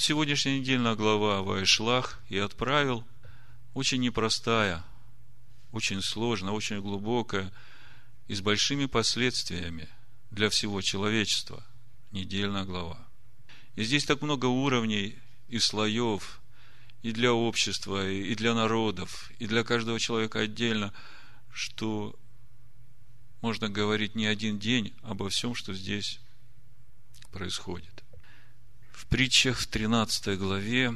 Сегодняшняя недельная глава Вайшлах и отправил очень непростая, очень сложная, очень глубокая и с большими последствиями для всего человечества недельная глава. И здесь так много уровней и слоев и для общества, и для народов, и для каждого человека отдельно, что можно говорить не один день обо всем, что здесь происходит. В притчах в 13 главе,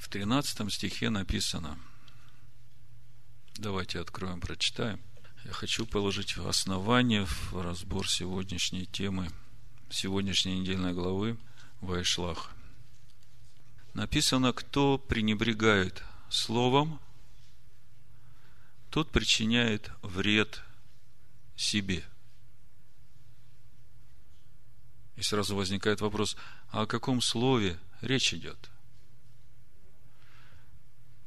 в 13 стихе написано, давайте откроем, прочитаем. Я хочу положить основание в разбор сегодняшней темы, сегодняшней недельной главы Вайшлах. Написано, кто пренебрегает словом, тот причиняет вред себе. И сразу возникает вопрос, а о каком слове речь идет?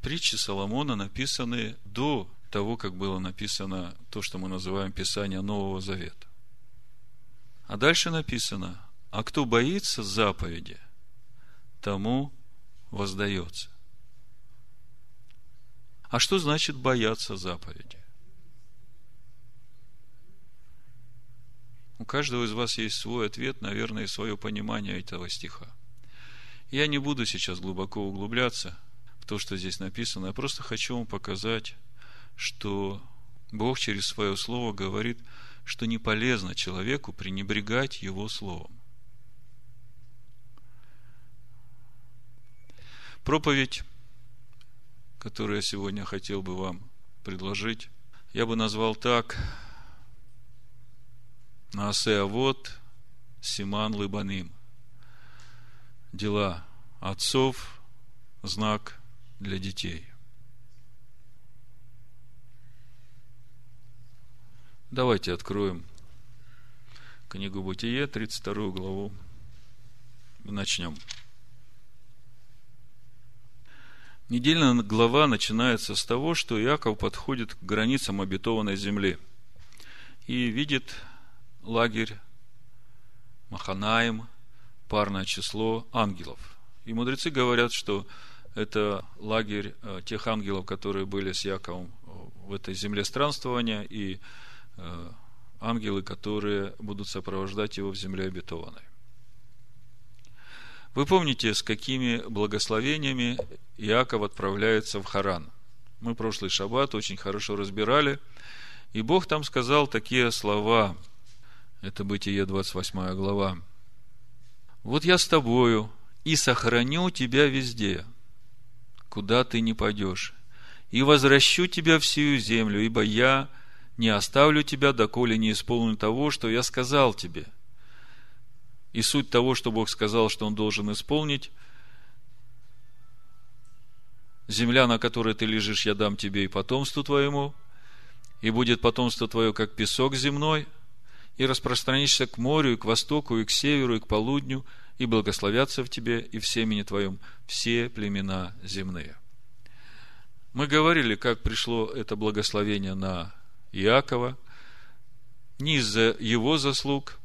Притчи Соломона написаны до того, как было написано то, что мы называем Писание Нового Завета. А дальше написано, а кто боится заповеди, тому воздается. А что значит бояться заповеди? У каждого из вас есть свой ответ, наверное, и свое понимание этого стиха. Я не буду сейчас глубоко углубляться в то, что здесь написано. Я просто хочу вам показать, что Бог через свое слово говорит, что не полезно человеку пренебрегать его словом. Проповедь, которую я сегодня хотел бы вам предложить, я бы назвал так – Наасе Авод, Симан Лыбаним. Дела отцов, знак для детей. Давайте откроем книгу Бытие, 32 главу, начнем. Недельная глава начинается с того, что Иаков подходит к границам обетованной земли и видит лагерь Маханаем, парное число ангелов. И мудрецы говорят, что это лагерь э, тех ангелов, которые были с Яковом в этой земле странствования, и э, ангелы, которые будут сопровождать его в земле обетованной. Вы помните, с какими благословениями Иаков отправляется в Харан. Мы прошлый шаббат очень хорошо разбирали, и Бог там сказал такие слова – это Бытие, 28 глава. Вот я с тобою и сохраню тебя везде, куда ты не пойдешь, и возвращу тебя в сию землю, ибо я не оставлю тебя, доколе не исполню того, что я сказал тебе. И суть того, что Бог сказал, что Он должен исполнить, земля, на которой ты лежишь, я дам тебе и потомству твоему, и будет потомство твое, как песок земной – и распространишься к морю, и к востоку, и к северу, и к полудню, и благословятся в тебе и в семени твоем все племена земные. Мы говорили, как пришло это благословение на Иакова, не из-за его заслуг,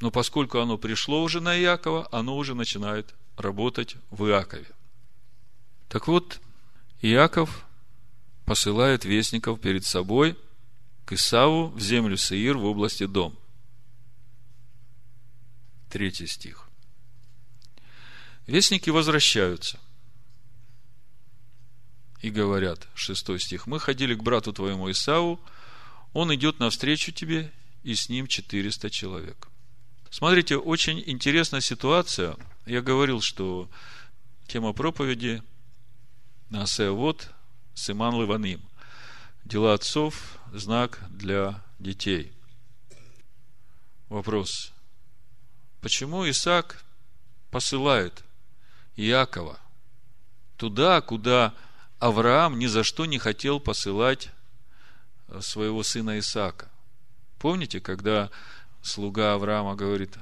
но поскольку оно пришло уже на Иакова, оно уже начинает работать в Иакове. Так вот, Иаков посылает вестников перед собой – к Исаву в землю Саир в области Дом. Третий стих. Вестники возвращаются и говорят, шестой стих, мы ходили к брату твоему Исаву, он идет навстречу тебе, и с ним 400 человек. Смотрите, очень интересная ситуация. Я говорил, что тема проповеди Насе вот Симан Леваним. Дела отцов, знак для детей. Вопрос. Почему Исаак посылает Иакова туда, куда Авраам ни за что не хотел посылать своего сына Исаака? Помните, когда слуга Авраама говорит,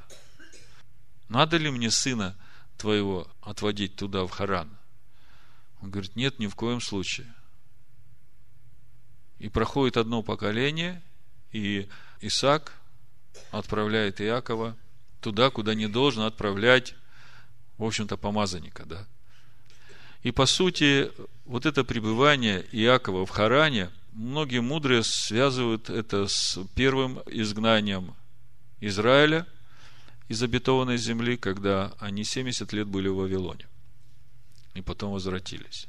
надо ли мне сына твоего отводить туда, в Харан? Он говорит, нет, ни в коем случае. И проходит одно поколение, и Исаак отправляет Иакова туда, куда не должен отправлять, в общем-то, помазанника, да. И по сути, вот это пребывание Иакова в Харане, многие мудрые связывают это с первым изгнанием Израиля из обетованной земли, когда они 70 лет были в Вавилоне и потом возвратились.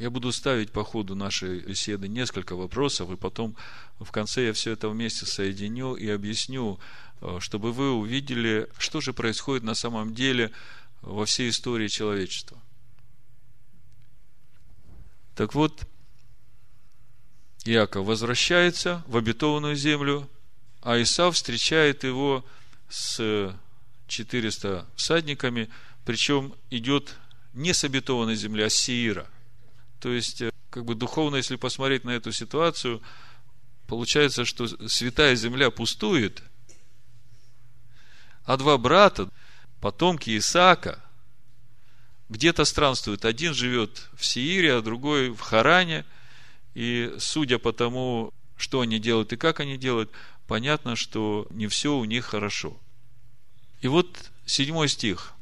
Я буду ставить по ходу нашей беседы несколько вопросов, и потом в конце я все это вместе соединю и объясню, э, чтобы вы увидели, что же происходит на самом деле во всей истории человечества. Так вот, Иаков возвращается в обетованную землю, а Исав встречает его с 400 всадниками, причем идет не с обетованной земли, а с Сеира – то есть, э, как бы духовно, если посмотреть на эту ситуацию, получается, что святая земля пустует, а два брата, потомки Исаака, где-то странствуют. Один живет в Сиире, а другой в Харане. И судя по тому, что они делают и как они делают, понятно, что не все у них хорошо. И вот седьмой стих.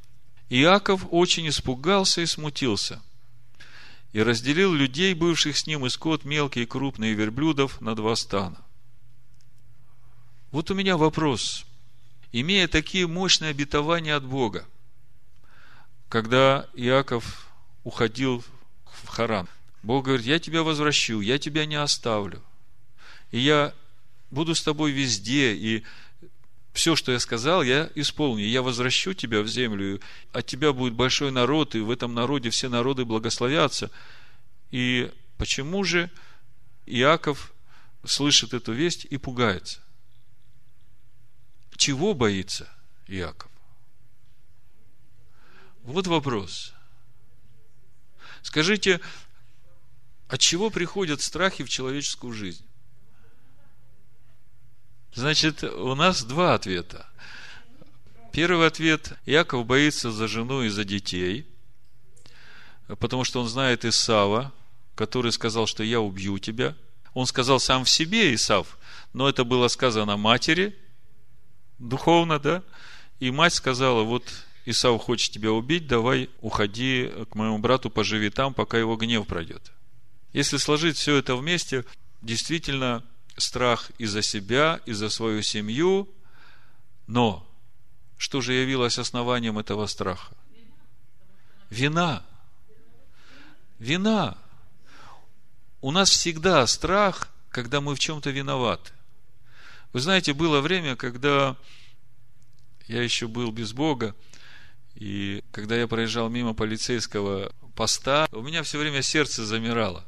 Иаков очень испугался и смутился – и разделил людей, бывших с ним, и скот мелкий и крупный, и верблюдов на два стана. Вот у меня вопрос. Имея такие мощные обетования от Бога, когда Иаков уходил в Харан, Бог говорит, я тебя возвращу, я тебя не оставлю. И я буду с тобой везде, и все, что я сказал, я исполню. Я возвращу тебя в землю, от тебя будет большой народ, и в этом народе все народы благословятся. И почему же Иаков слышит эту весть и пугается? Чего боится Иаков? Вот вопрос. Скажите, от чего приходят страхи в человеческую жизнь? Значит, у нас два ответа. Первый ответ. Яков боится за жену и за детей, потому что он знает Исава, который сказал, что я убью тебя. Он сказал сам в себе, Исав, но это было сказано матери, духовно, да? И мать сказала, вот Исав хочет тебя убить, давай уходи к моему брату, поживи там, пока его гнев пройдет. Если сложить все это вместе, действительно страх и за себя, и за свою семью. Но что же явилось основанием этого страха? Вина. Вина. У нас всегда страх, когда мы в чем-то виноваты. Вы знаете, было время, когда я еще был без Бога, и когда я проезжал мимо полицейского поста, у меня все время сердце замирало –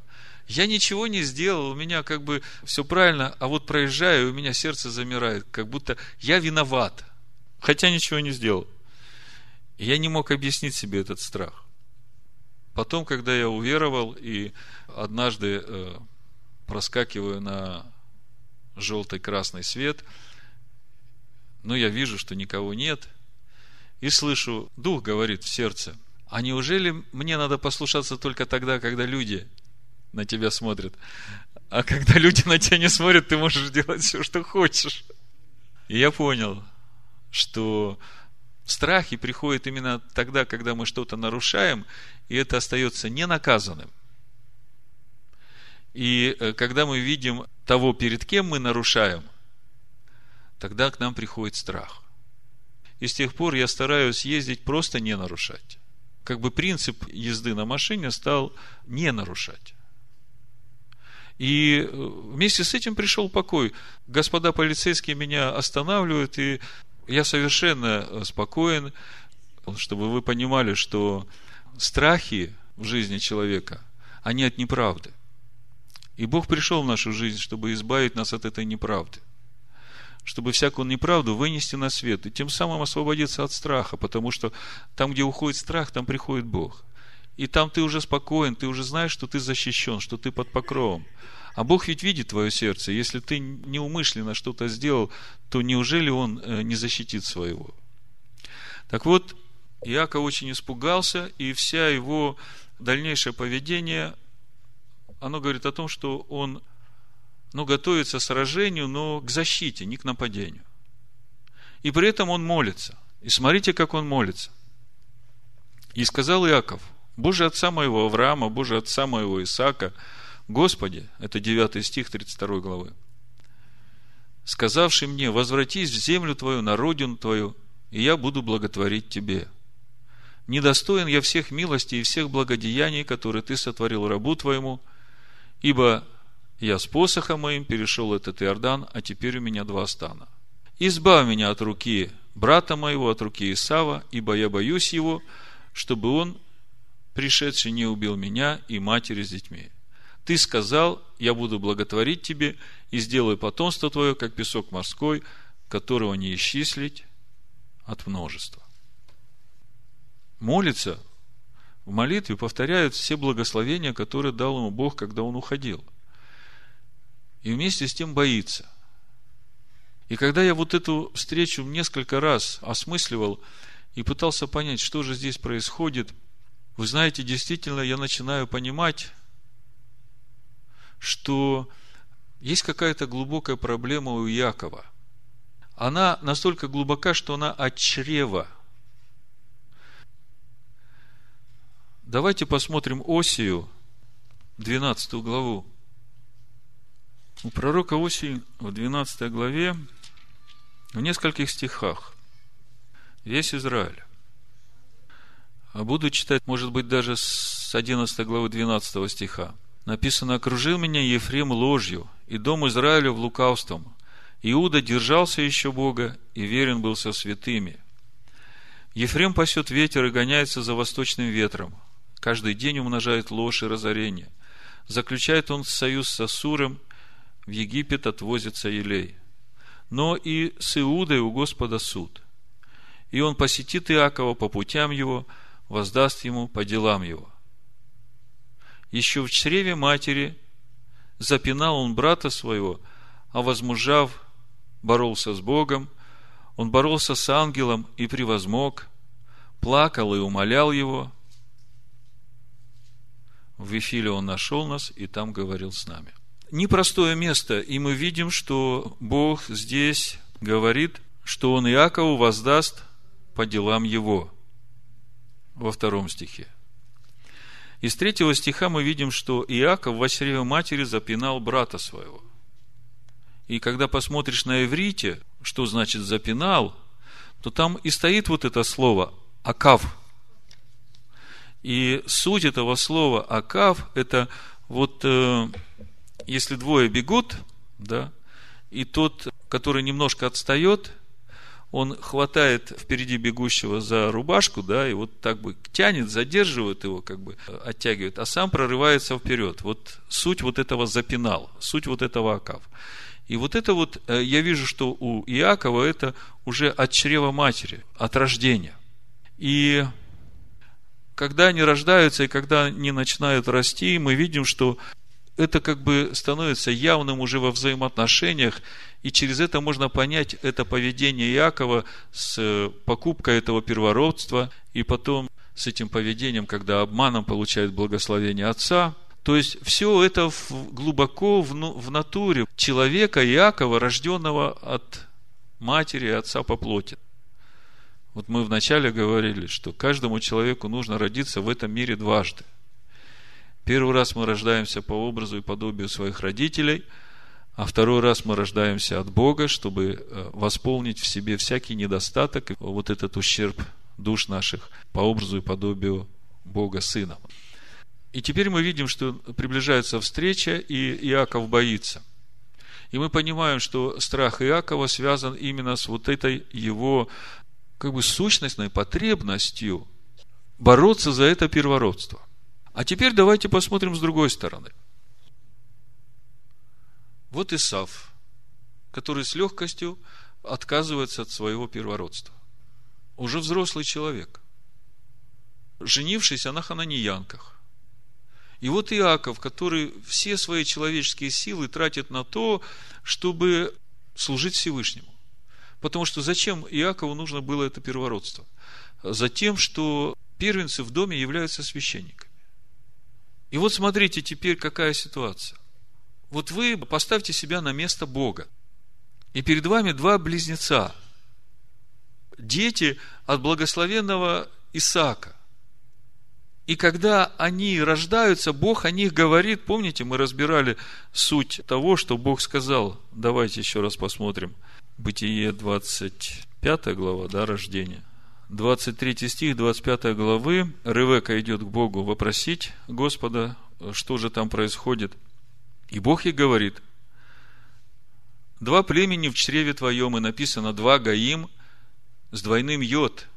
я ничего не сделал, у меня как бы все правильно, а вот проезжаю, и у меня сердце замирает, как будто я виноват, хотя ничего не сделал. И я не мог объяснить себе этот страх. Потом, когда я уверовал и однажды э, проскакиваю на желтый-красный свет, но я вижу, что никого нет, и слышу, дух говорит в сердце, а неужели мне надо послушаться только тогда, когда люди на тебя смотрят. А когда люди на тебя не смотрят, ты можешь делать все, что хочешь. И я понял, что страхи приходят именно тогда, когда мы что-то нарушаем, и это остается ненаказанным. И э, когда мы видим того, перед кем мы нарушаем, тогда к нам приходит страх. И с тех пор я стараюсь ездить просто не нарушать. Как бы принцип езды на машине стал не нарушать. И э, вместе с этим пришел покой. Господа полицейские меня останавливают, и я совершенно э, спокоен, чтобы вы понимали, что страхи в жизни человека, они от неправды. И Бог пришел в нашу жизнь, чтобы избавить нас от этой неправды. Чтобы всякую неправду вынести на свет. И тем самым освободиться от страха. Потому что там, где уходит страх, там приходит Бог. И там ты уже спокоен, ты уже знаешь, что ты защищен, что ты под покровом. А Бог ведь видит твое сердце. Если ты неумышленно что-то сделал, то неужели Он э, не защитит своего? Так вот, Иаков очень испугался, и вся его дальнейшее поведение, оно говорит о том, что он но готовится к сражению, но к защите, не к нападению. И при этом он молится. И смотрите, как он молится. И сказал Иаков, Боже отца моего Авраама, Боже отца моего Исаака, Господи, это 9 стих 32 главы, сказавший мне, возвратись в землю твою, на родину твою, и я буду благотворить тебе. Недостоин я всех милостей и всех благодеяний, которые ты сотворил рабу твоему, ибо я с посохом моим перешел этот Иордан, а теперь у меня два стана. Избавь меня от руки брата моего, от руки Исава, ибо я боюсь его, чтобы он, пришедший, не убил меня и матери с детьми. Ты сказал, я буду благотворить тебе и сделаю потомство твое, как песок морской, которого не исчислить от множества. Молится в молитве, повторяет все благословения, которые дал ему Бог, когда он уходил. И вместе с тем боится. И когда я вот эту встречу несколько раз осмысливал и пытался понять, что же здесь происходит, вы знаете, действительно я начинаю понимать, что есть какая-то глубокая проблема у Якова. Она настолько глубока, что она от чрева. Давайте посмотрим Осию, 12 главу. У пророка Осии в 12 главе, в нескольких стихах, весь Израиль. А буду читать, может быть, даже с 11 главы 12 стиха написано, окружил меня Ефрем ложью, и дом Израиля в лукавством. Иуда держался еще Бога, и верен был со святыми. Ефрем пасет ветер и гоняется за восточным ветром. Каждый день умножает ложь и разорение. Заключает он союз с Асуром, в Египет отвозится Елей. Но и с Иудой у Господа суд. И он посетит Иакова по путям его, воздаст ему по делам его еще в чреве матери запинал он брата своего, а возмужав, боролся с Богом, он боролся с ангелом и превозмог, плакал и умолял его. В Вифиле он нашел нас и там говорил с нами. Непростое место, и мы видим, что Бог здесь говорит, что он Иакову воздаст по делам его. Во втором стихе. Из третьего стиха мы видим, что Иаков во чреве матери запинал брата своего. И когда посмотришь на иврите, что значит запинал, то там и стоит вот это слово «акав». И суть этого слова «акав» – это вот э, если двое бегут, да, и тот, который немножко отстает, он хватает впереди бегущего за рубашку, да, и вот так бы тянет, задерживает его, как бы оттягивает, а сам прорывается вперед. Вот суть вот этого запинал, суть вот этого окав. И вот это вот, э, я вижу, что у Иакова это уже от чрева матери, от рождения. И когда они рождаются и когда они начинают расти, мы видим, что это как бы становится явным уже во взаимоотношениях, и через это можно понять это поведение Иакова с э, покупкой этого первородства, и потом с этим поведением, когда обманом получает благословение отца. То есть, все это глубоко в, в натуре человека Иакова, рожденного от матери и отца по плоти. Вот мы вначале говорили, что каждому человеку нужно родиться в этом мире дважды. Первый раз мы рождаемся по образу и подобию своих родителей – а второй раз мы рождаемся от Бога, чтобы э, восполнить в себе всякий недостаток, вот этот ущерб душ наших по образу и подобию Бога Сына. И теперь мы видим, что приближается встреча, и Иаков боится. И мы понимаем, что страх Иакова связан именно с вот этой его как бы сущностной потребностью бороться за это первородство. А теперь давайте посмотрим с другой стороны – вот Исав, который с легкостью отказывается от своего первородства. Уже взрослый человек, женившийся на хананьянках. И вот Иаков, который все свои человеческие силы тратит на то, чтобы служить Всевышнему. Потому что зачем Иакову нужно было это первородство? Затем, что первенцы в доме являются священниками. И вот смотрите теперь, какая ситуация Вот вы поставьте себя на место Бога. И перед вами два близнеца. Дети от благословенного Исаака. И когда они рождаются, Бог о них говорит, помните, мы разбирали суть того, что Бог сказал. Давайте еще раз посмотрим. Бытие 25 глава, да, рождение. 23 стих 25 главы. Ревека идет к Богу вопросить Господа, что же там происходит. И Бог ей говорит, два племени в чреве твоем, и написано два гаим с двойным йод.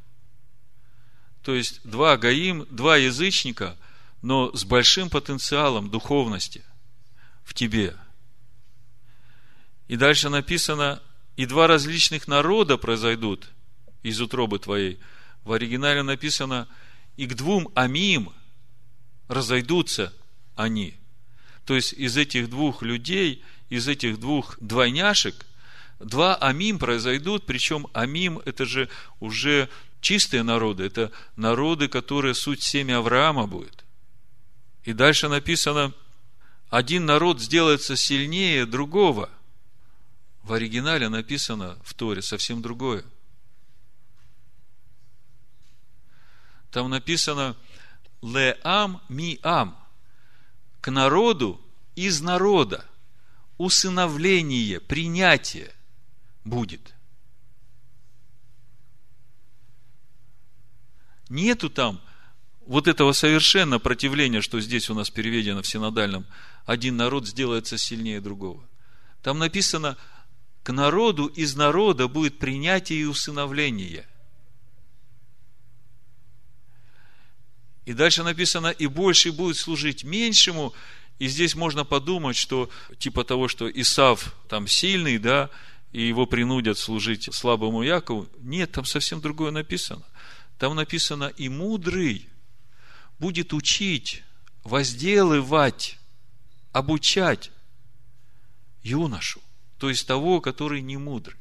То есть два гаим, два язычника, но с большим потенциалом духовности в тебе. И дальше написано, и два различных народа произойдут из утробы твоей. В оригинале написано, и к двум амим разойдутся они. То есть из этих двух людей, из этих двух двойняшек, два амим произойдут, причем амим это же уже чистые народы, это народы, которые суть семя Авраама будет. И дальше написано, один народ сделается сильнее другого – в оригинале написано в Торе совсем другое. Там написано Леам Миам к народу из народа усыновление, принятие будет. Нету там вот этого совершенно противления, что здесь у нас переведено в синодальном, один народ сделается сильнее другого. Там написано к народу из народа будет принятие и усыновление. И дальше написано, и больше будет служить меньшему. И здесь можно подумать, что типа того, что Исав там сильный, да, и его принудят служить слабому Якову. Нет, там совсем другое написано. Там написано, и мудрый будет учить, возделывать, обучать юношу то есть того, который не мудрый.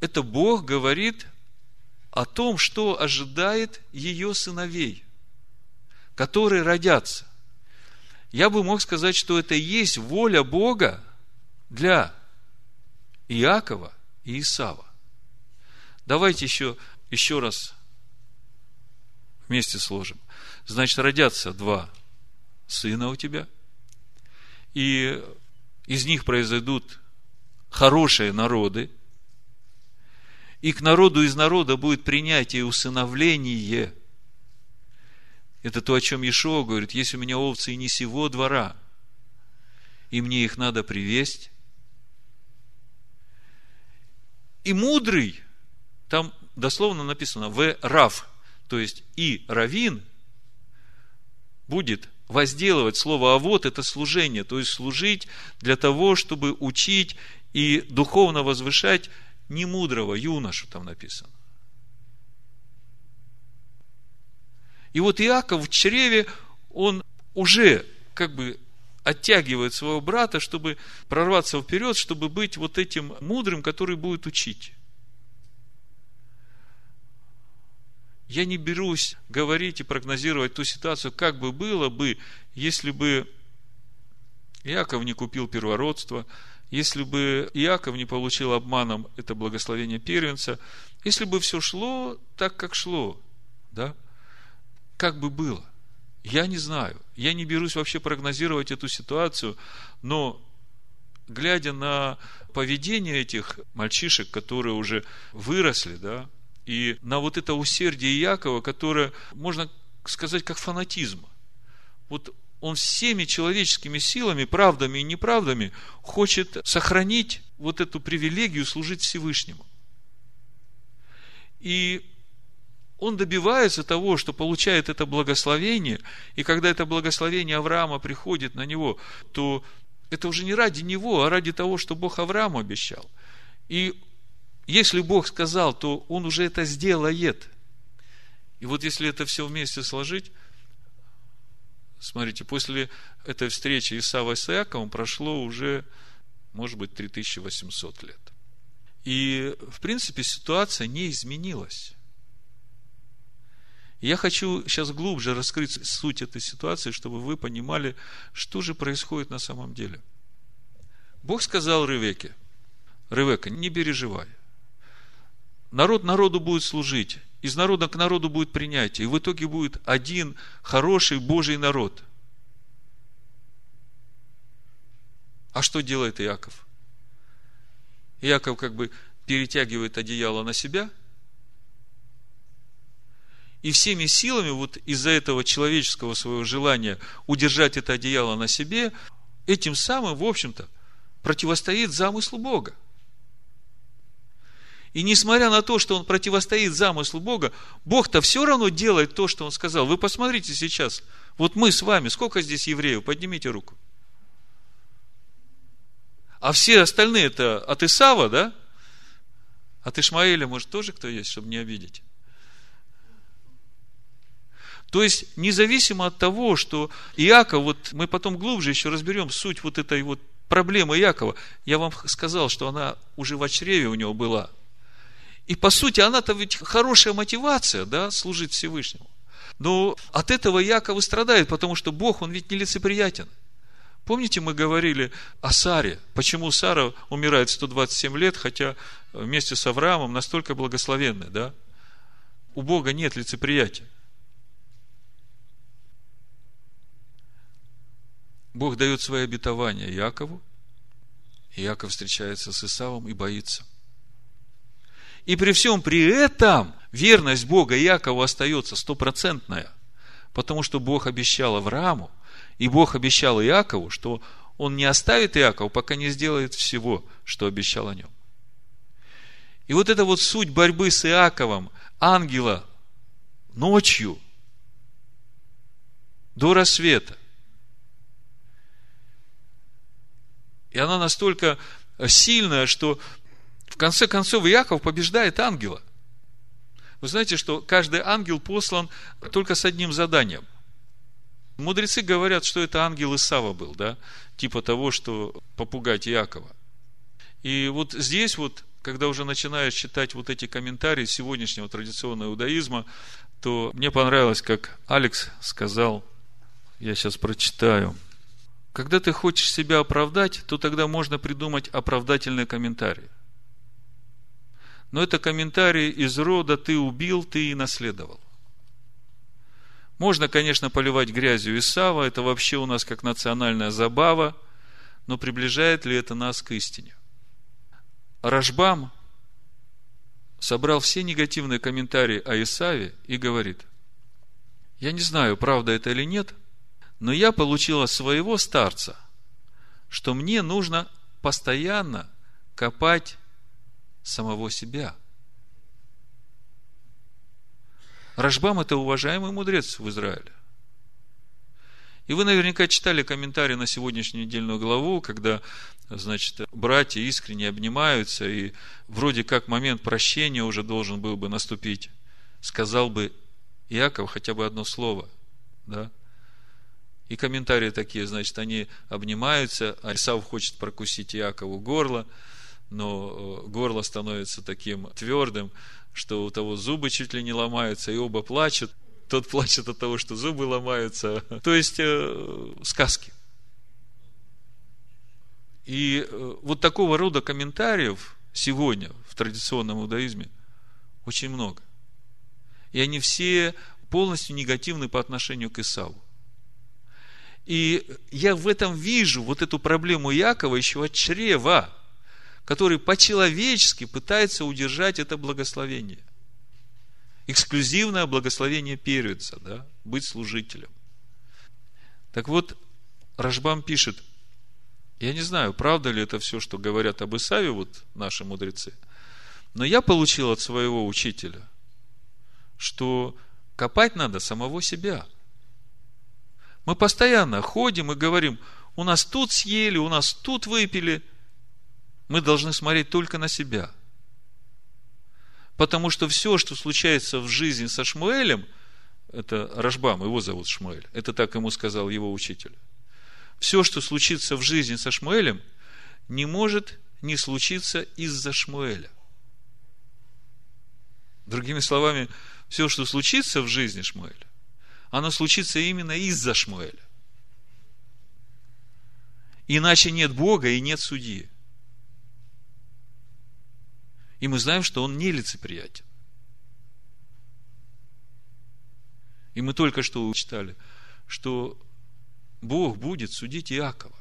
Это Бог говорит о том, что ожидает ее сыновей, которые родятся. Я бы мог сказать, что это и есть воля Бога для Иакова и Исава. Давайте еще, еще раз вместе сложим. Значит, родятся два сына у тебя, и из них произойдут хорошие народы, и к народу из народа будет принятие и усыновление. Это то, о чем Ешо говорит, есть у меня овцы и не сего двора, и мне их надо привесть. И мудрый, там дословно написано, в рав, то есть и равин будет возделывать слово «а вот» – это служение, то есть служить для того, чтобы учить и духовно возвышать немудрого юношу, там написано. И вот Иаков в чреве, он уже как бы оттягивает своего брата, чтобы прорваться вперед, чтобы быть вот этим мудрым, который будет учить. Я не берусь говорить и прогнозировать ту ситуацию, как бы было бы, если бы Иаков не купил первородство, если бы Иаков не получил обманом это благословение первенца, если бы все шло так, как шло, да, как бы было. Я не знаю. Я не берусь вообще прогнозировать эту ситуацию, но глядя на поведение этих мальчишек, которые уже выросли, да, и на вот это усердие Якова, которое, можно сказать, как фанатизм. Вот он всеми человеческими силами, правдами и неправдами хочет сохранить вот эту привилегию служить Всевышнему. И он добивается того, что получает это благословение, и когда это благословение Авраама приходит на него, то это уже не ради него, а ради того, что Бог Аврааму обещал. И если Бог сказал, то Он уже это сделает. И вот если это все вместе сложить, смотрите, после этой встречи Исава с Иаковом прошло уже, может быть, 3800 лет. И, в принципе, ситуация не изменилась. Я хочу сейчас глубже раскрыть суть этой ситуации, чтобы вы понимали, что же происходит на самом деле. Бог сказал Ревеке, Ревека, не переживай. Народ народу будет служить, из народа к народу будет принятие, и в итоге будет один хороший Божий народ. А что делает Иаков? Иаков как бы перетягивает одеяло на себя – и всеми силами вот из-за этого человеческого своего желания удержать это одеяло на себе, этим самым, в общем-то, противостоит замыслу Бога. И несмотря на то, что он противостоит замыслу Бога, Бог-то все равно делает то, что он сказал. Вы посмотрите сейчас. Вот мы с вами, сколько здесь евреев? Поднимите руку. А все остальные это от Исава, да? От Ишмаэля, может, тоже кто есть, чтобы не обидеть? То есть, независимо от того, что Иаков, вот мы потом глубже еще разберем суть вот этой вот проблемы Иакова, я вам сказал, что она уже в чреве у него была. И по сути, она-то ведь хорошая мотивация, да, служить Всевышнему. Но от этого Яков и страдает, потому что Бог, он ведь нелицеприятен. Помните, мы говорили о Саре, почему Сара умирает 127 лет, хотя вместе с Авраамом настолько благословенная, да? У Бога нет лицеприятия. Бог дает свои обетования Якову, и Яков встречается с Исавом и боится. И при всем при этом верность Бога Якову остается стопроцентная, потому что Бог обещал Аврааму, и Бог обещал Иакову, что он не оставит Иакова, пока не сделает всего, что обещал о нем. И вот эта вот суть борьбы с Иаковом, ангела, ночью, до рассвета, И она настолько сильная, что в конце концов Иаков побеждает ангела. Вы знаете, что каждый ангел послан только с одним заданием. Мудрецы говорят, что это ангел Исава был, да, типа того, что попугать Иакова. И вот здесь вот, когда уже начинаешь читать вот эти комментарии сегодняшнего традиционного иудаизма, то мне понравилось, как Алекс сказал, я сейчас прочитаю – когда ты хочешь себя оправдать, то тогда можно придумать оправдательный комментарий. Но это комментарий из рода «ты убил, ты и наследовал». Можно, конечно, поливать грязью Исава, это вообще у нас как национальная забава, но приближает ли это нас к истине? Рашбам собрал все негативные комментарии о Исаве и говорит, я не знаю, правда это или нет – но я получила своего старца, что мне нужно постоянно копать самого себя. Рашбам – это уважаемый мудрец в Израиле. И вы наверняка читали комментарии на сегодняшнюю недельную главу, когда, значит, братья искренне обнимаются, и вроде как момент прощения уже должен был бы наступить. Сказал бы Иаков хотя бы одно слово, да? И комментарии такие, значит, они обнимаются, а Исав хочет прокусить Иакову горло, но э, горло становится таким твердым, что у того зубы чуть ли не ломаются, и оба плачут. Тот плачет от того, что зубы ломаются. То есть, э, сказки. И э, вот такого рода комментариев сегодня в традиционном иудаизме очень много. И они все полностью негативны по отношению к Исаву. И я в этом вижу вот эту проблему Якова еще от чрева, который по-человечески пытается удержать это благословение. Эксклюзивное благословение перца, да, быть служителем. Так вот, Рашбам пишет, я не знаю, правда ли это все, что говорят об Исаве, вот наши мудрецы, но я получил от своего учителя, что копать надо самого себя – мы постоянно ходим и говорим, у нас тут съели, у нас тут выпили. Мы должны смотреть только на себя. Потому что все, что случается в жизни со Шмуэлем, это Рашбам, его зовут Шмуэль, это так ему сказал его учитель. Все, что случится в жизни со Шмуэлем, не может не случиться из-за Шмуэля. Другими словами, все, что случится в жизни Шмуэля, оно случится именно из-за Шмуэля. Иначе нет Бога и нет судьи. И мы знаем, что он нелицеприятен. И мы только что читали, что Бог будет судить Иакова.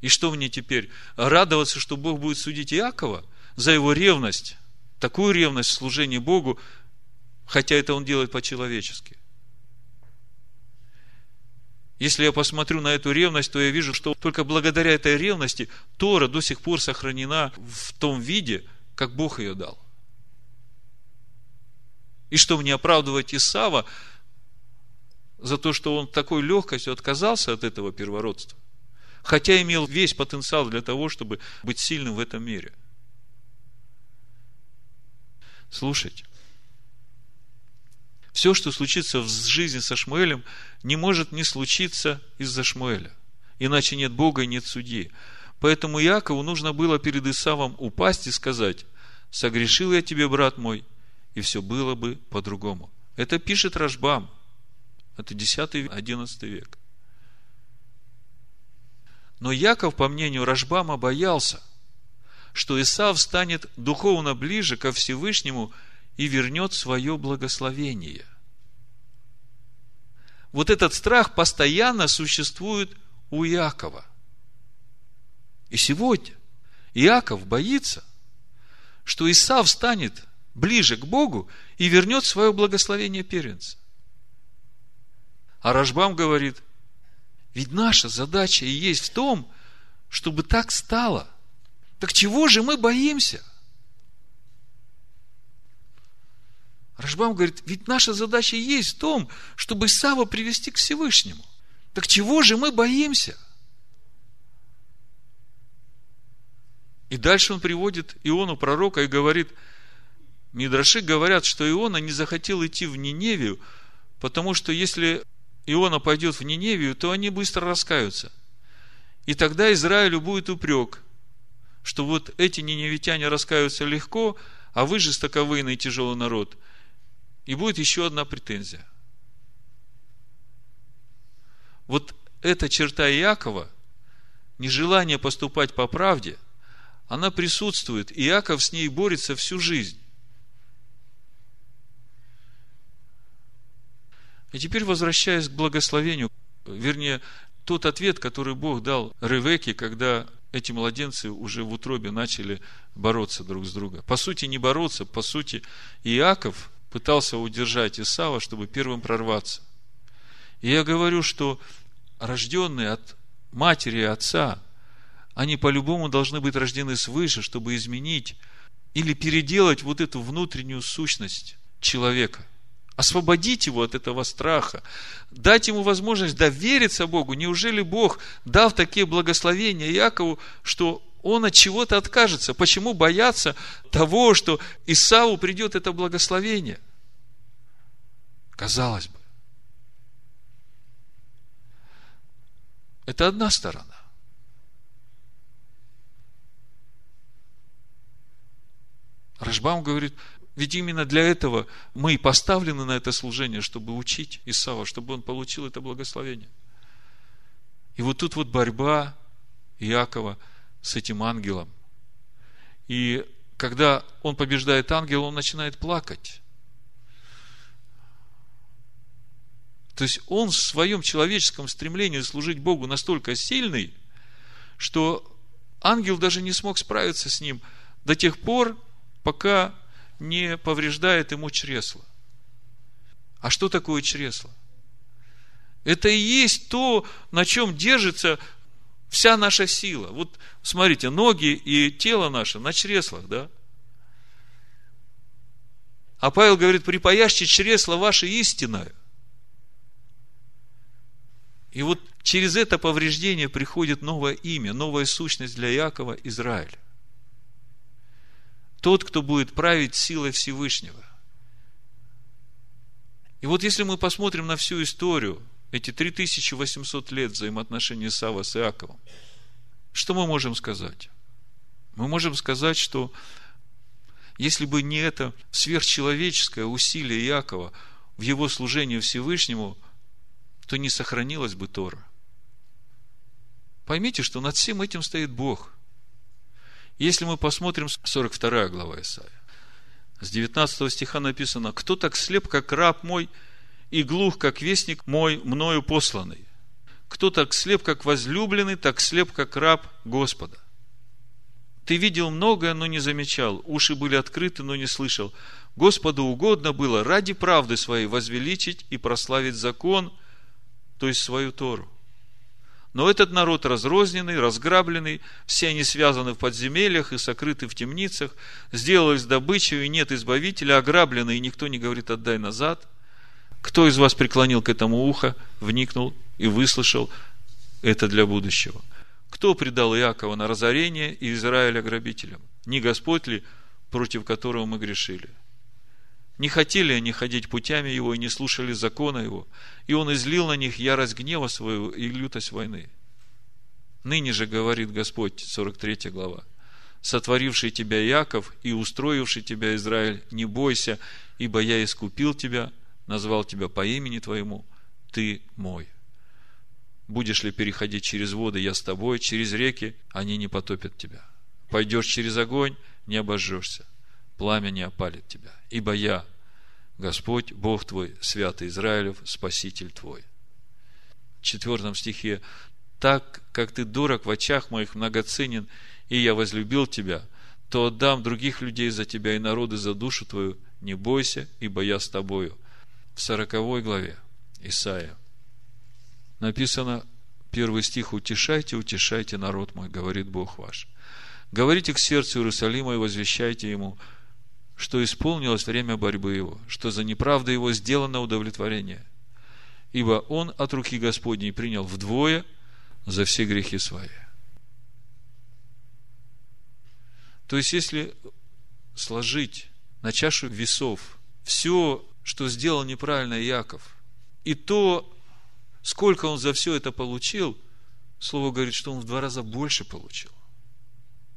И что мне теперь? Радоваться, что Бог будет судить Иакова за его ревность, такую ревность в служении Богу, хотя это он делает по-человечески. Если я посмотрю на эту ревность, то я вижу, что только благодаря этой ревности Тора до сих пор сохранена в том виде, как Бог ее дал. И что мне оправдывать Исава за то, что он такой легкостью отказался от этого первородства, хотя имел весь потенциал для того, чтобы быть сильным в этом мире. Слушайте, все, что случится в жизни со Шмуэлем, не может не случиться из-за Шмуэля. Иначе нет Бога и нет судьи. Поэтому Якову нужно было перед Исавом упасть и сказать, согрешил я тебе, брат мой, и все было бы по-другому. Это пишет Рашбам. Это 10-11 век. Но Яков, по мнению Рашбама, боялся, что Исав станет духовно ближе ко Всевышнему – и вернет свое благословение. Вот этот страх постоянно существует у Иакова. И сегодня Иаков боится, что Исав станет ближе к Богу и вернет свое благословение первенца. А Рашбам говорит, ведь наша задача и есть в том, чтобы так стало. Так чего же мы боимся? Рашбам говорит, ведь наша задача есть в том, чтобы Сава привести к Всевышнему. Так чего же мы боимся? И дальше он приводит Иону пророка и говорит, Мидраши говорят, что Иона не захотел идти в Ниневию, потому что если Иона пойдет в Ниневию, то они быстро раскаются. И тогда Израилю будет упрек, что вот эти ниневитяне раскаются легко, а вы жестоковыйный тяжелый народ – и будет еще одна претензия. Вот эта черта Иакова, нежелание поступать по правде, она присутствует. И Иаков с ней борется всю жизнь. И теперь возвращаясь к благословению, вернее, тот ответ, который Бог дал Ревеке, когда эти младенцы уже в утробе начали бороться друг с другом. По сути, не бороться, по сути, Иаков пытался удержать Исава, чтобы первым прорваться. И я говорю, что рожденные от матери и отца, они по-любому должны быть рождены свыше, чтобы изменить или переделать вот эту внутреннюю сущность человека. Освободить его от этого страха. Дать ему возможность довериться Богу. Неужели Бог, дав такие благословения Якову, что он от чего-то откажется. Почему бояться того, что Исаву придет это благословение? Казалось бы. Это одна сторона. Рашбам говорит, ведь именно для этого мы и поставлены на это служение, чтобы учить Исава, чтобы он получил это благословение. И вот тут вот борьба Иакова – с этим ангелом. И когда он побеждает ангела, он начинает плакать. То есть он в своем человеческом стремлении служить Богу настолько сильный, что ангел даже не смог справиться с ним до тех пор, пока не повреждает ему чресло. А что такое чресло? Это и есть то, на чем держится Вся наша сила. Вот смотрите, ноги и тело наше на чреслах, да? А Павел говорит, припаяшьте чресло ваше истинное. И вот через это повреждение приходит новое имя, новая сущность для Якова Израиль. Тот, кто будет править силой Всевышнего. И вот если мы посмотрим на всю историю эти 3800 лет взаимоотношений Сава с Иаковом, что мы можем сказать? Мы можем сказать, что Если бы не это сверхчеловеческое усилие Иакова в его служении Всевышнему, то не сохранилась бы Тора. Поймите, что над всем этим стоит Бог. Если мы посмотрим 42 глава Исаия, с 19 стиха написано, «Кто так слеп, как раб мой, и глух, как вестник мой, мною посланный? Кто так слеп, как возлюбленный, так слеп, как раб Господа? Ты видел многое, но не замечал, уши были открыты, но не слышал. Господу угодно было ради правды своей возвеличить и прославить закон, то есть свою Тору. Но этот народ разрозненный, разграбленный, все они связаны в подземельях и сокрыты в темницах, сделались добычей, и нет избавителя, ограблены, и никто не говорит «отдай назад». Кто из вас преклонил к этому ухо, вникнул и выслушал это для будущего? Кто предал Иакова на разорение и Израиля грабителям? Не Господь ли, против которого мы грешили? Не хотели они ходить путями его и не слушали закона его, и он излил на них ярость гнева свою и лютость войны. Ныне же, говорит Господь, 43 глава, сотворивший тебя Яков и устроивший тебя Израиль, не бойся, ибо я искупил тебя, назвал тебя по имени твоему, ты мой. Будешь ли переходить через воды, я с тобой, через реки, они не потопят тебя. Пойдешь через огонь, не обожжешься пламя не опалит тебя. Ибо я, Господь, Бог твой, святый Израилев, Спаситель твой. В четвертом стихе, так как ты дорог в очах моих многоценен, и я возлюбил тебя, то отдам других людей за тебя и народы за душу твою. Не бойся, ибо я с тобою. В сороковой главе Исаия написано, первый стих, утешайте, утешайте народ мой, говорит Бог ваш. Говорите к сердцу Иерусалима и возвещайте ему, что исполнилось время борьбы его, что за неправду его сделано удовлетворение. Ибо он от руки Господней принял вдвое за все грехи свои. То есть, если сложить на чашу весов все, что сделал неправильно Яков, и то, сколько он за все это получил, Слово говорит, что он в два раза больше получил.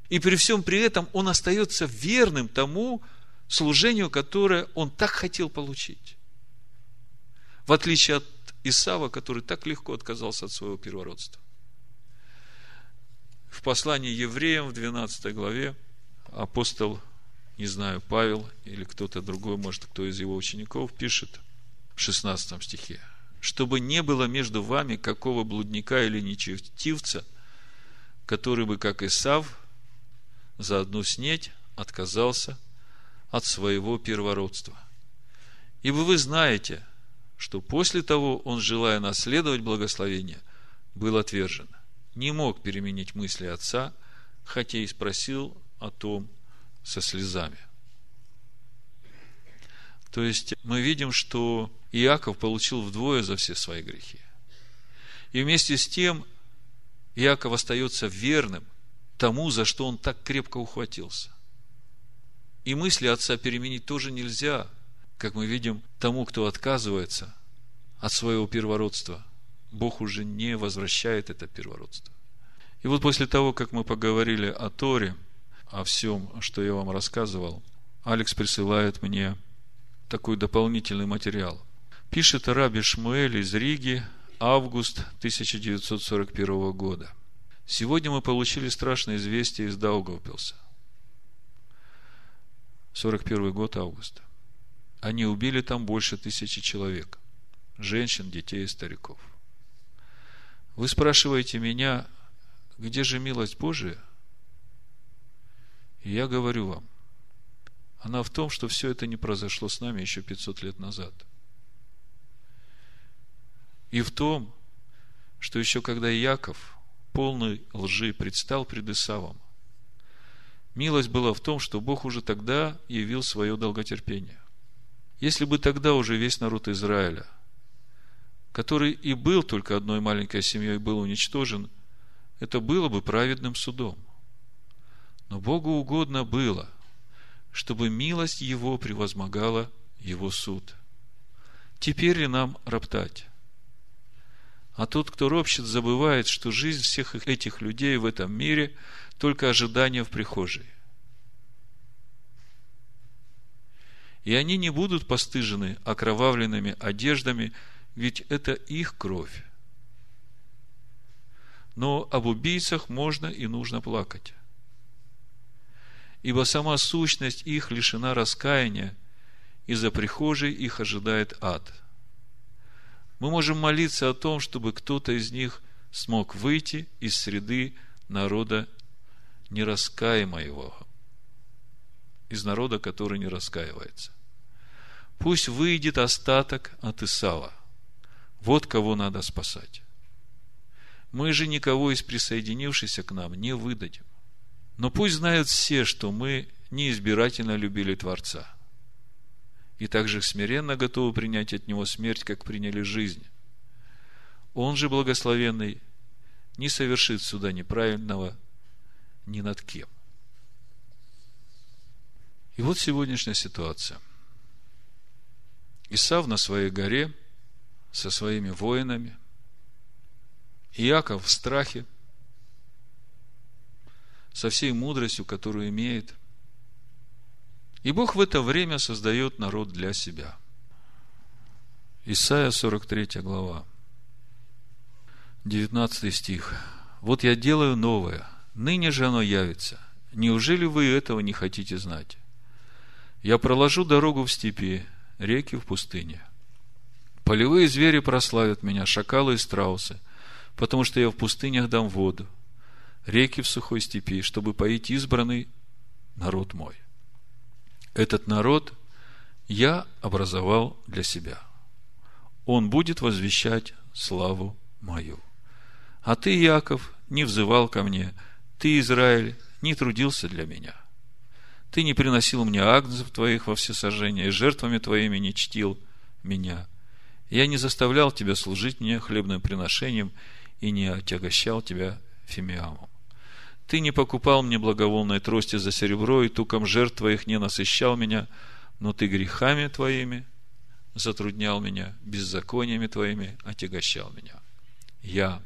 И при всем при этом он остается верным тому, служению, которое он так хотел получить. В отличие от Исава, который так легко отказался от своего первородства. В послании евреям в 12 главе апостол, не знаю, Павел или кто-то другой, может, кто из его учеников, пишет в 16 стихе, чтобы не было между вами какого блудника или нечестивца, который бы, как Исав, за одну снеть отказался от своего первородства. Ибо вы знаете, что после того он, желая наследовать благословение, был отвержен. Не мог переменить мысли отца, хотя и спросил о том со слезами. То есть мы видим, что Иаков получил вдвое за все свои грехи. И вместе с тем Иаков остается верным тому, за что он так крепко ухватился. И мысли отца переменить тоже нельзя, как мы видим, тому, кто отказывается от своего первородства. Бог уже не возвращает это первородство. И вот после того, как мы поговорили о Торе, о всем, что я вам рассказывал, Алекс присылает мне такой дополнительный материал. Пишет Раби Шмуэль из Риги, август 1941 года. Сегодня мы получили страшное известие из Даугавпилса – 41 год августа. Они убили там больше тысячи человек. Женщин, детей и стариков. Вы спрашиваете меня, где же милость Божия? И я говорю вам, она в том, что все это не произошло с нами еще 500 лет назад. И в том, что еще когда Яков, полный лжи, предстал пред Исавом, Милость была в том, что Бог уже тогда явил свое долготерпение. Если бы тогда уже весь народ Израиля, который и был только одной маленькой семьей, был уничтожен, это было бы праведным судом. Но Богу угодно было, чтобы милость Его превозмогала Его суд. Теперь ли нам роптать? А тот, кто ропщет, забывает, что жизнь всех этих людей в этом мире – только ожидание в прихожей. И они не будут постыжены окровавленными одеждами, ведь это их кровь. Но об убийцах можно и нужно плакать. Ибо сама сущность их лишена раскаяния, и за прихожей их ожидает ад. Мы можем молиться о том, чтобы кто-то из них смог выйти из среды народа нераскаемого, из народа, который не раскаивается. Пусть выйдет остаток от Исава. Вот кого надо спасать. Мы же никого из присоединившихся к нам не выдадим. Но пусть знают все, что мы неизбирательно любили Творца. И также смиренно готовы принять от Него смерть, как приняли жизнь. Он же благословенный не совершит суда неправильного ни над кем. И вот сегодняшняя ситуация. Исав на своей горе со своими воинами, Иаков в страхе, со всей мудростью, которую имеет. И Бог в это время создает народ для себя. Исайя 43 глава, 19 стих. «Вот я делаю новое, ныне же оно явится. Неужели вы этого не хотите знать? Я проложу дорогу в степи, реки в пустыне. Полевые звери прославят меня, шакалы и страусы, потому что я в пустынях дам воду, реки в сухой степи, чтобы поить избранный народ мой. Этот народ я образовал для себя. Он будет возвещать славу мою. А ты, Яков, не взывал ко мне, ты, Израиль, не трудился для меня. Ты не приносил мне агнцев твоих во всесожжение, и жертвами твоими не чтил меня. Я не заставлял тебя служить мне хлебным приношением и не отягощал тебя фимиамом. Ты не покупал мне благоволной трости за серебро, и туком жертв твоих не насыщал меня, но ты грехами твоими затруднял меня, беззакониями твоими отягощал меня. Я,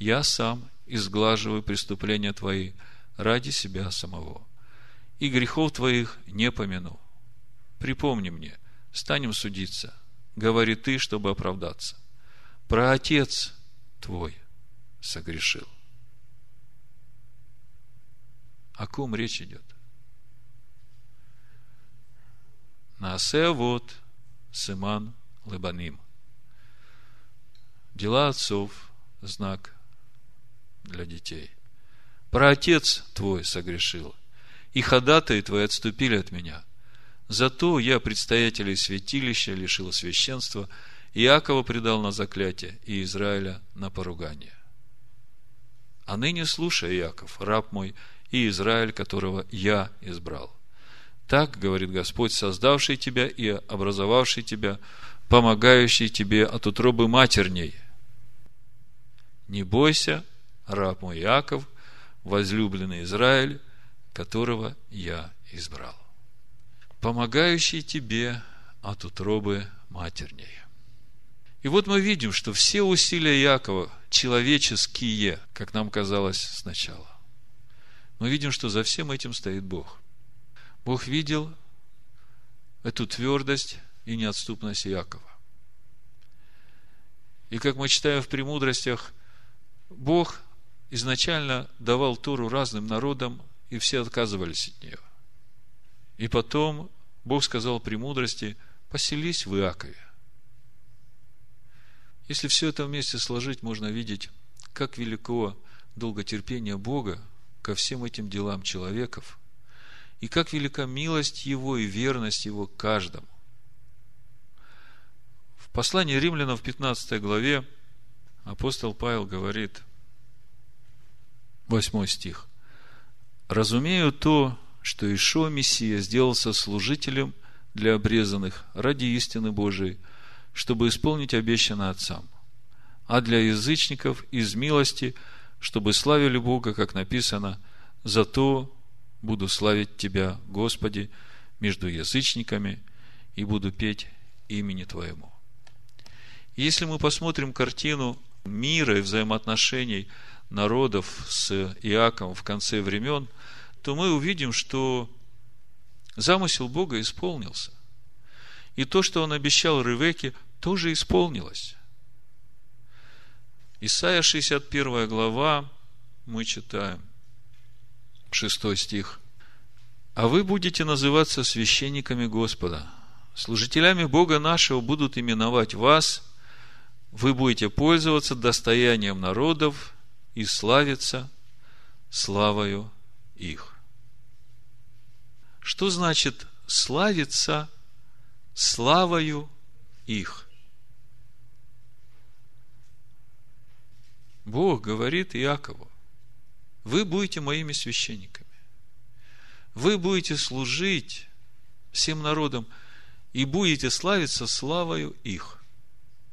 я сам изглаживаю преступления твои ради себя самого и грехов твоих не помяну. Припомни мне, станем судиться, говори ты, чтобы оправдаться. Про отец твой согрешил. О ком речь идет? Наасе вот Сыман Лебаним. Дела отцов – знак для детей. Про отец твой согрешил – и ходатаи твои отступили от меня. Зато я предстоятелей святилища лишил священства, Иакова предал на заклятие и Израиля на поругание. А ныне слушай, Иаков, раб мой, и Израиль, которого я избрал. Так, говорит Господь, создавший тебя и образовавший тебя, помогающий тебе от утробы матерней. Не бойся, раб мой Иаков, возлюбленный Израиль, которого я избрал, помогающий тебе от утробы матерней. И вот мы видим, что все усилия Якова человеческие, как нам казалось сначала. Мы видим, что за всем этим стоит Бог. Бог видел эту твердость и неотступность Якова. И как мы читаем в премудростях, Бог изначально давал Тору разным народам и все отказывались от нее. И потом Бог сказал премудрости, поселись в Иакове. Если все это вместе сложить, можно видеть, как велико долготерпение Бога ко всем этим делам человеков, и как велика милость Его и верность Его каждому. В послании римлянам в 15 главе апостол Павел говорит, 8 стих – Разумею то, что Ишо Мессия сделался служителем для обрезанных ради истины Божией, чтобы исполнить обещанное Отцам, а для язычников из милости, чтобы славили Бога, как написано, «Зато буду славить Тебя, Господи, между язычниками, и буду петь имени Твоему». если мы посмотрим картину мира и взаимоотношений – народов с Иаковом в конце времен, то мы увидим, что замысел Бога исполнился. И то, что он обещал Ревеке, тоже исполнилось. Исайя 61 глава, мы читаем, 6 стих. «А вы будете называться священниками Господа. Служителями Бога нашего будут именовать вас. Вы будете пользоваться достоянием народов и славиться славою их». Что значит славиться славою их? Бог говорит Иакову, вы будете моими священниками. Вы будете служить всем народам и будете славиться славою их.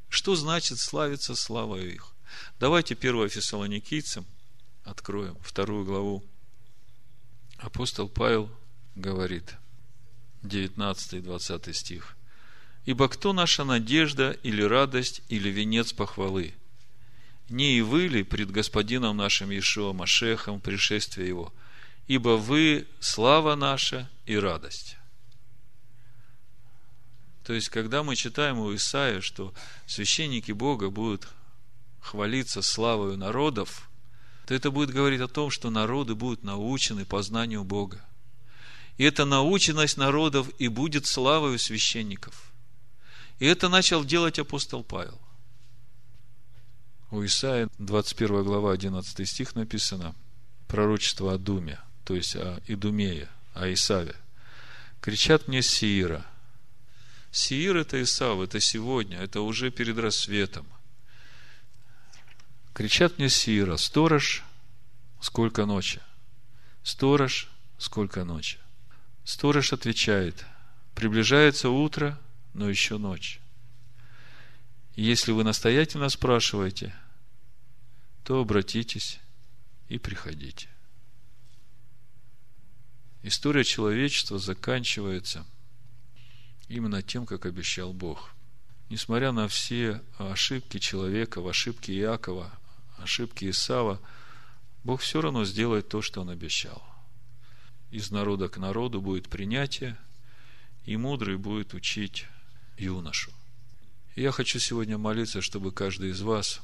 Что значит славиться славою их? Давайте 1 Фессалоникийцам откроем вторую главу. Апостол Павел говорит, 19 и 20 стих. «Ибо кто наша надежда или радость или венец похвалы? Не и вы ли пред Господином нашим Иешуа Машехом пришествие Его? Ибо вы слава наша и радость». То есть, когда мы читаем у Исаия, что священники Бога будут хвалиться славою народов, то это будет говорить о том, что народы будут научены познанию Бога. И эта наученность народов и будет славою священников. И это начал делать апостол Павел. У Исаия 21 глава 11 стих написано пророчество о Думе, то есть о Идумее, о Исаве. Кричат мне Сиира. Сиир это Исав, это сегодня, это уже перед рассветом. Кричат мне Сиира, сторож, сколько ночи. Сторож, сколько ночи. Сторож отвечает, приближается утро, но еще ночь. Если вы настоятельно спрашиваете, то обратитесь и приходите. История человечества заканчивается именно тем, как обещал Бог. Несмотря на все ошибки человека, ошибки Иакова, ошибки Исава, Бог все равно сделает то, что Он обещал из народа к народу будет принятие, и мудрый будет учить юношу. я хочу сегодня молиться, чтобы каждый из вас,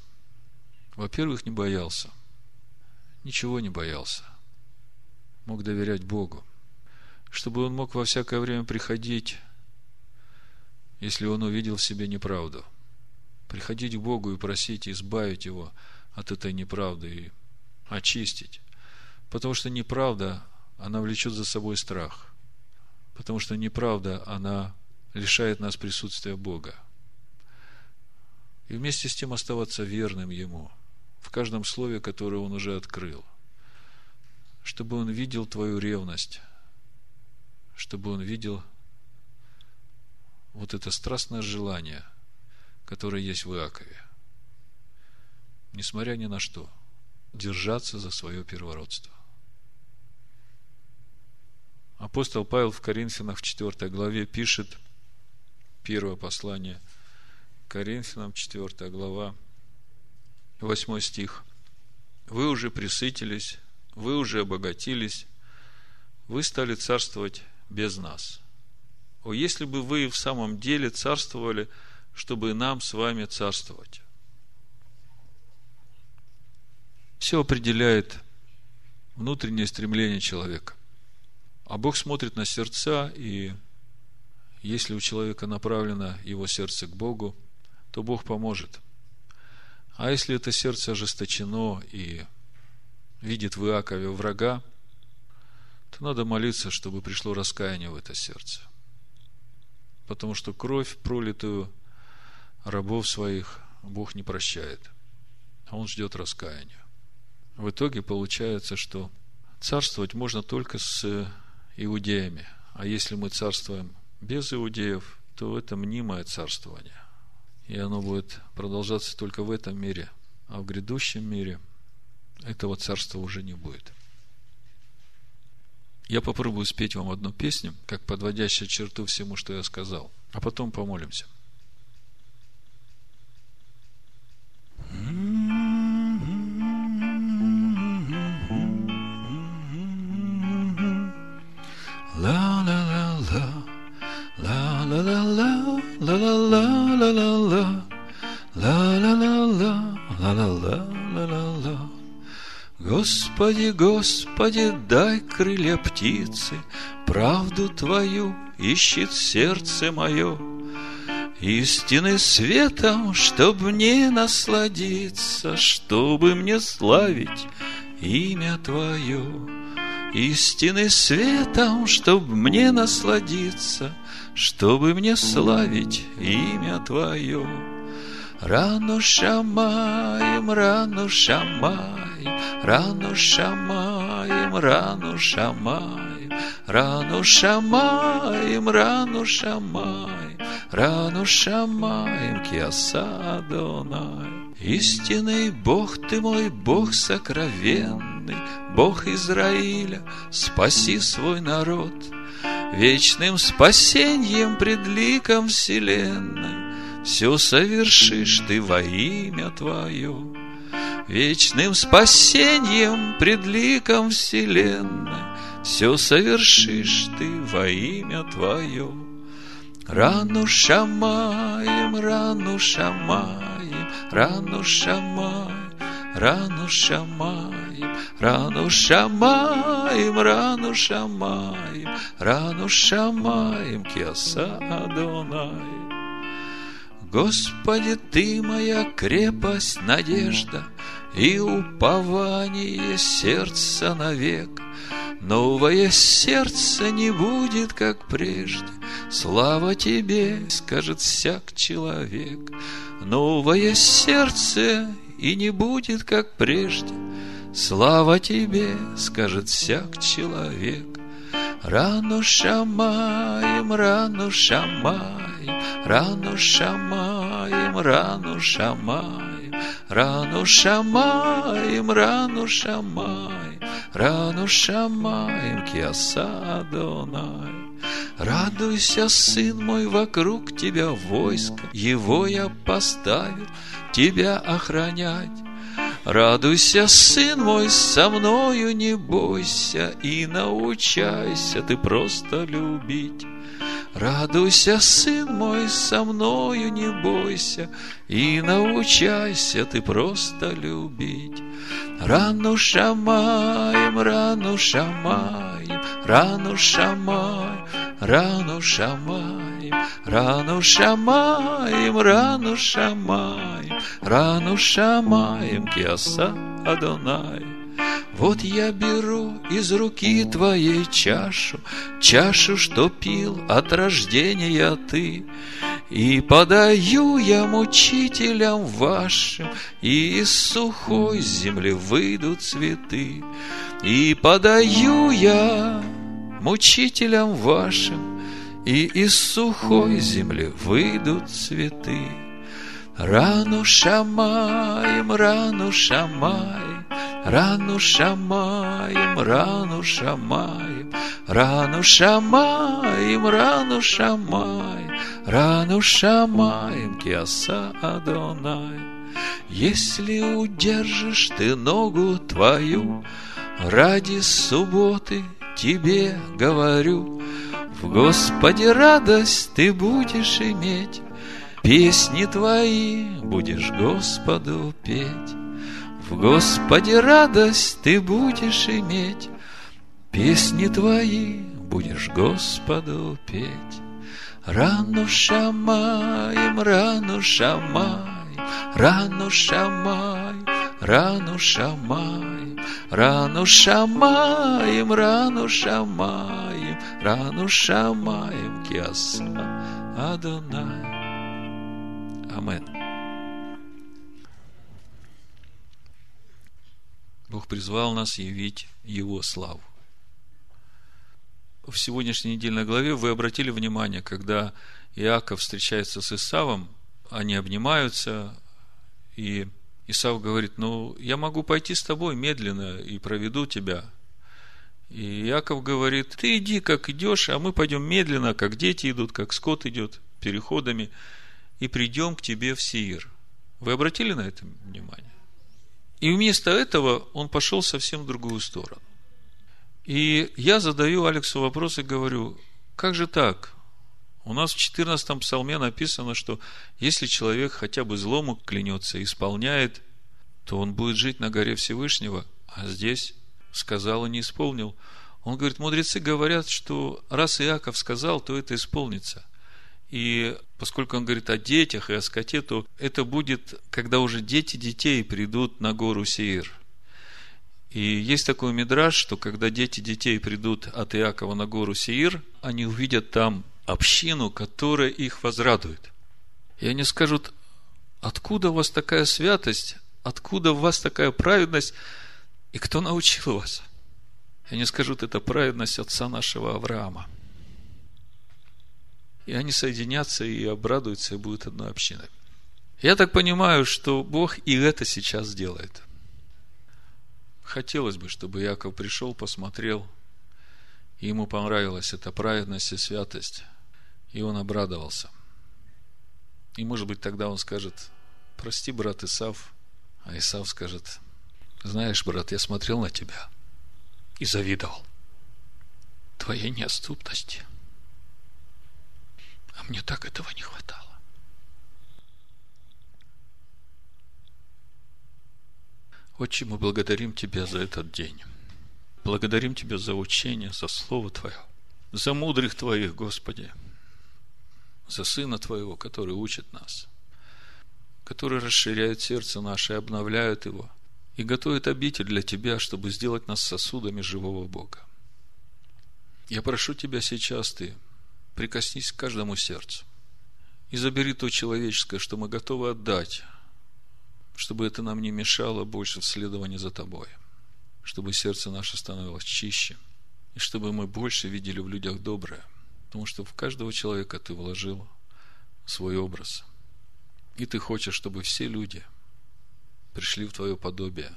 во-первых, не боялся, ничего не боялся, мог доверять Богу, чтобы он мог во всякое время приходить, если он увидел в себе неправду, приходить к Богу и просить избавить его от этой неправды и очистить. Потому что неправда, она влечет за собой страх. Потому что неправда, она лишает нас присутствия Бога. И вместе с тем оставаться верным Ему в каждом слове, которое Он уже открыл. Чтобы Он видел твою ревность, чтобы Он видел вот это страстное желание, которое есть в Иакове. Несмотря ни на что, держаться за свое первородство. Апостол Павел в Коринфянах в 4 главе пишет первое послание Коринфянам, 4 глава, 8 стих. Вы уже присытились, вы уже обогатились, вы стали царствовать без нас. О, если бы вы в самом деле царствовали, чтобы нам с вами царствовать. Все определяет внутреннее стремление человека. А Бог смотрит на сердца, и если у человека направлено его сердце к Богу, то Бог поможет. А если это сердце ожесточено и видит в Иакове врага, то надо молиться, чтобы пришло раскаяние в это сердце. Потому что кровь, пролитую рабов своих, Бог не прощает. А Он ждет раскаяния. В итоге получается, что царствовать можно только с иудеями. А если мы царствуем без иудеев, то это мнимое царствование. И оно будет продолжаться только в этом мире. А в грядущем мире этого царства уже не будет. Я попробую спеть вам одну песню, как подводящую черту всему, что я сказал. А потом помолимся. La la la la, la la la la. Ла-ла-ла-ла, ла-ла-ла-ла, ла-ла-ла-ла-ла. Господи, Господи, дай крылья птицы, Правду Твою ищет сердце мое. Истины светом, чтоб мне насладиться, Чтобы мне славить имя Твое. Истины светом, чтоб мне насладиться — чтобы мне славить имя Твое. Рану шамаем, рану шамаем, рану шамаем, рану шамаем, рану шамаем, рану шамаем, рану шамаем, киаса Адонай. Истинный Бог ты мой, Бог сокровенный, Бог Израиля, спаси свой народ. Вечным спасением пред ликом вселенной все совершишь ты во имя Твое. Вечным спасением пред ликом вселенной Все совершишь ты во имя Твое. Рану шамаем, рану шамаем, рану шамаем, рану шамаем, рану шамаем, рану шамаем, рану шамаем, киаса Адонай. Господи, Ты моя крепость, надежда И упование сердца навек. Новое сердце не будет, как прежде, Слава Тебе, скажет всяк человек. Новое сердце и не будет, как прежде, Слава Тебе, скажет всяк человек. Рану шамаем, рану шамаем, рану шамаем, рану шамаем, рану шамаем, рану шамаем, рану шамаем, киаса. Радуйся, сын мой, вокруг тебя войско, его я поставил тебя охранять. Радуйся, сын мой, со мною не бойся И научайся ты просто любить. Радуйся, сын мой, со мною не бойся И научайся ты просто любить. Рану шамаем, рану шамаем, рану шамаем, рану шамаем, рану шамаем, рану шамаем, рану шамаем, киаса Адонай. Вот я беру из руки твоей чашу, чашу, что пил от рождения ты, и подаю я мучителям вашим, И из сухой земли выйдут цветы. И подаю я мучителям вашим, И из сухой земли выйдут цветы. Рану шамаем, рану шамаем, рану шамаем, рану шамаем, рану шамаем, рану шамаем, рану шамаем, киаса Адонай. Если удержишь ты ногу твою, ради субботы тебе говорю, в Господе радость ты будешь иметь, Песни твои будешь Господу петь. В Господе радость ты будешь иметь, Песни твои будешь Господу петь. Рану шамаем, рану шамаем, рану шамаем, рану шамаем, рану шамаем, рану шамаем, рану шамаем, киаса Адонай. Амен. Бог призвал нас явить Его славу. В сегодняшней недельной главе вы обратили внимание, когда Иаков встречается с Исавом, они обнимаются, и Исав говорит, ну, я могу пойти с тобой медленно и проведу тебя. И Иаков говорит, ты иди, как идешь, а мы пойдем медленно, как дети идут, как скот идет, переходами – и придем к тебе в Сиир. Вы обратили на это внимание? И вместо этого он пошел совсем в другую сторону. И я задаю Алексу вопрос и говорю, как же так? У нас в 14 псалме написано, что если человек хотя бы злому клянется, исполняет, то он будет жить на горе Всевышнего, А здесь сказал и не исполнил. Он говорит, мудрецы говорят, что раз Иаков сказал, то это исполнится. И поскольку он говорит о детях и о скоте, то это будет, когда уже дети детей придут на гору Сеир. И есть такой мидраж, что когда дети детей придут от Иакова на гору Сеир, они увидят там общину, которая их возрадует. И они скажут, откуда у вас такая святость, откуда у вас такая праведность, и кто научил вас? И они скажут, это праведность отца нашего Авраама. И они соединятся и обрадуются, и будут одной общиной. Я так понимаю, что Бог и это сейчас делает. Хотелось бы, чтобы Яков пришел, посмотрел, и ему понравилась эта праведность и святость, и он обрадовался. И, может быть, тогда он скажет, прости, брат Исав, а Исав скажет, знаешь, брат, я смотрел на тебя и завидовал твоей неоступности. А мне так этого не хватало. Отче, мы благодарим Тебя за этот день. Благодарим Тебя за учение, за Слово Твое, за мудрых Твоих, Господи, за Сына Твоего, который учит нас, который расширяет сердце наше и обновляет его, и готовит обитель для Тебя, чтобы сделать нас сосудами живого Бога. Я прошу Тебя сейчас, Ты, прикоснись к каждому сердцу и забери то человеческое, что мы готовы отдать, чтобы это нам не мешало больше в следовании за Тобой, чтобы сердце наше становилось чище, и чтобы мы больше видели в людях доброе, потому что в каждого человека Ты вложил свой образ. И Ты хочешь, чтобы все люди пришли в Твое подобие,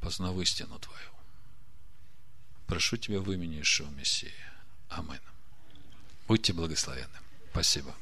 познав истину Твою. Прошу Тебя в имени Ишуа Мессии. Аминь. Будьте благословенны. Спасибо.